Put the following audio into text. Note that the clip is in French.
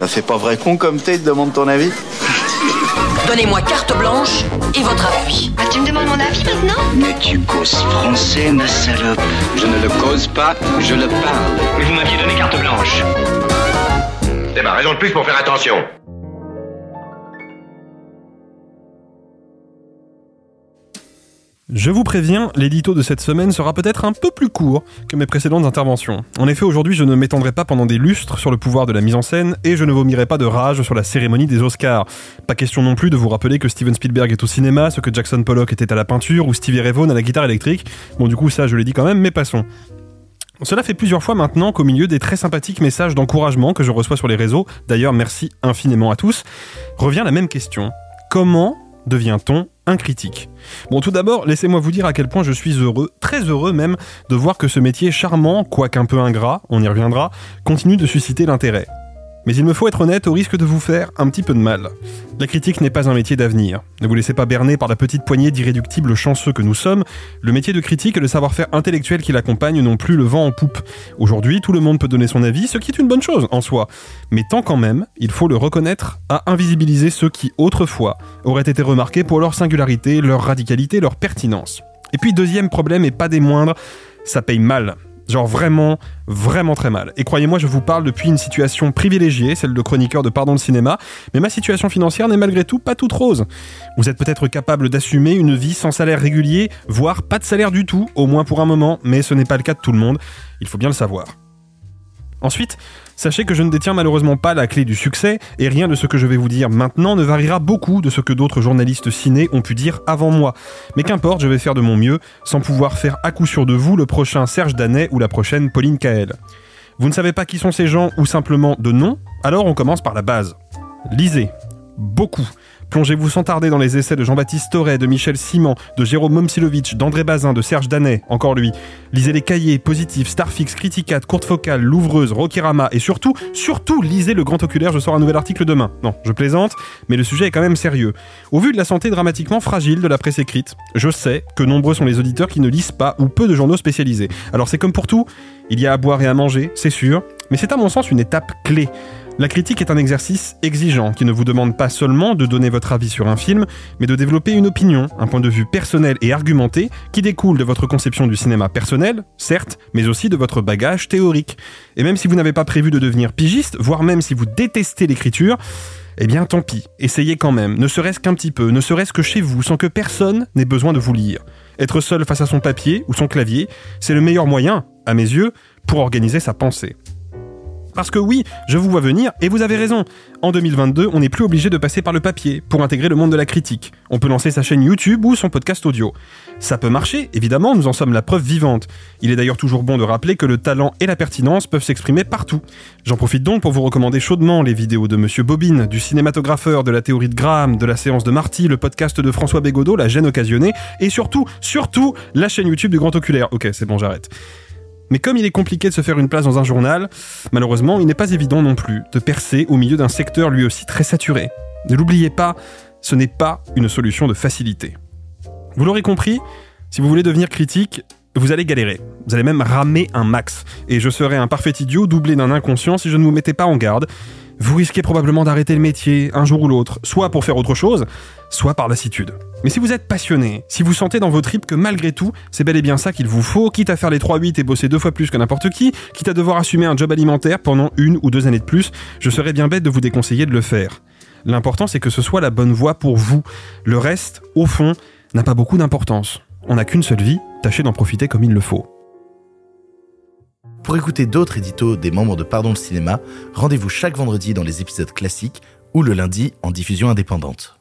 Ça fait pas vrai con comme t'es, te demande ton avis Donnez-moi carte blanche et votre appui. Ah, tu me demandes mon avis maintenant Mais tu causes français, ma salope. Je ne le cause pas, je le parle. Mais vous m'aviez donné carte blanche. C'est ma raison de plus pour faire attention. Je vous préviens, l'édito de cette semaine sera peut-être un peu plus court que mes précédentes interventions. En effet, aujourd'hui, je ne m'étendrai pas pendant des lustres sur le pouvoir de la mise en scène et je ne vomirai pas de rage sur la cérémonie des Oscars. Pas question non plus de vous rappeler que Steven Spielberg est au cinéma, ce que Jackson Pollock était à la peinture ou Stevie Ray à la guitare électrique. Bon, du coup, ça, je l'ai dit quand même, mais passons. Cela fait plusieurs fois maintenant qu'au milieu des très sympathiques messages d'encouragement que je reçois sur les réseaux, d'ailleurs merci infiniment à tous, revient la même question. Comment devient-on un critique Bon, tout d'abord, laissez-moi vous dire à quel point je suis heureux, très heureux même, de voir que ce métier charmant, quoique un peu ingrat, on y reviendra, continue de susciter l'intérêt. Mais il me faut être honnête au risque de vous faire un petit peu de mal. La critique n'est pas un métier d'avenir. Ne vous laissez pas berner par la petite poignée d'irréductibles chanceux que nous sommes. Le métier de critique et le savoir-faire intellectuel qui l'accompagne n'ont plus le vent en poupe. Aujourd'hui, tout le monde peut donner son avis, ce qui est une bonne chose en soi. Mais tant quand même, il faut le reconnaître, à invisibiliser ceux qui, autrefois, auraient été remarqués pour leur singularité, leur radicalité, leur pertinence. Et puis deuxième problème, et pas des moindres, ça paye mal. Genre vraiment, vraiment très mal. Et croyez-moi, je vous parle depuis une situation privilégiée, celle de chroniqueur de Pardon le cinéma, mais ma situation financière n'est malgré tout pas toute rose. Vous êtes peut-être capable d'assumer une vie sans salaire régulier, voire pas de salaire du tout, au moins pour un moment, mais ce n'est pas le cas de tout le monde, il faut bien le savoir. Ensuite, sachez que je ne détiens malheureusement pas la clé du succès, et rien de ce que je vais vous dire maintenant ne variera beaucoup de ce que d'autres journalistes ciné ont pu dire avant moi. Mais qu'importe, je vais faire de mon mieux, sans pouvoir faire à coup sûr de vous le prochain Serge Danet ou la prochaine Pauline Kael. Vous ne savez pas qui sont ces gens ou simplement de nom? Alors on commence par la base. Lisez. Beaucoup. Plongez-vous sans tarder dans les essais de Jean-Baptiste Torret, de Michel Simon, de Jérôme Momsilovitch, d'André Bazin, de Serge Danet, encore lui. Lisez les cahiers, Positifs, Starfix, Criticat, Courte Focale, Louvreuse, Rokirama et surtout, surtout lisez le Grand Oculaire, je sors un nouvel article demain. Non, je plaisante, mais le sujet est quand même sérieux. Au vu de la santé dramatiquement fragile de la presse écrite, je sais que nombreux sont les auditeurs qui ne lisent pas ou peu de journaux spécialisés. Alors c'est comme pour tout, il y a à boire et à manger, c'est sûr, mais c'est à mon sens une étape clé. La critique est un exercice exigeant qui ne vous demande pas seulement de donner votre avis sur un film, mais de développer une opinion, un point de vue personnel et argumenté qui découle de votre conception du cinéma personnel, certes, mais aussi de votre bagage théorique. Et même si vous n'avez pas prévu de devenir pigiste, voire même si vous détestez l'écriture, eh bien tant pis, essayez quand même, ne serait-ce qu'un petit peu, ne serait-ce que chez vous, sans que personne n'ait besoin de vous lire. Être seul face à son papier ou son clavier, c'est le meilleur moyen, à mes yeux, pour organiser sa pensée. Parce que oui, je vous vois venir, et vous avez raison. En 2022, on n'est plus obligé de passer par le papier pour intégrer le monde de la critique. On peut lancer sa chaîne YouTube ou son podcast audio. Ça peut marcher, évidemment, nous en sommes la preuve vivante. Il est d'ailleurs toujours bon de rappeler que le talent et la pertinence peuvent s'exprimer partout. J'en profite donc pour vous recommander chaudement les vidéos de Monsieur Bobine, du cinématographeur, de la théorie de Graham, de la séance de Marty, le podcast de François Bégodeau, La gêne occasionnée, et surtout, surtout, la chaîne YouTube du Grand Oculaire. Ok, c'est bon, j'arrête. Mais comme il est compliqué de se faire une place dans un journal, malheureusement, il n'est pas évident non plus de percer au milieu d'un secteur lui aussi très saturé. Ne l'oubliez pas, ce n'est pas une solution de facilité. Vous l'aurez compris, si vous voulez devenir critique, vous allez galérer. Vous allez même ramer un max. Et je serais un parfait idiot doublé d'un inconscient si je ne vous mettais pas en garde. Vous risquez probablement d'arrêter le métier un jour ou l'autre, soit pour faire autre chose, soit par lassitude. Mais si vous êtes passionné, si vous sentez dans vos tripes que malgré tout, c'est bel et bien ça qu'il vous faut, quitte à faire les 3-8 et bosser deux fois plus que n'importe qui, quitte à devoir assumer un job alimentaire pendant une ou deux années de plus, je serais bien bête de vous déconseiller de le faire. L'important c'est que ce soit la bonne voie pour vous. Le reste, au fond, n'a pas beaucoup d'importance. On n'a qu'une seule vie, tâchez d'en profiter comme il le faut. Pour écouter d'autres éditos des membres de Pardon le cinéma, rendez-vous chaque vendredi dans les épisodes classiques ou le lundi en diffusion indépendante.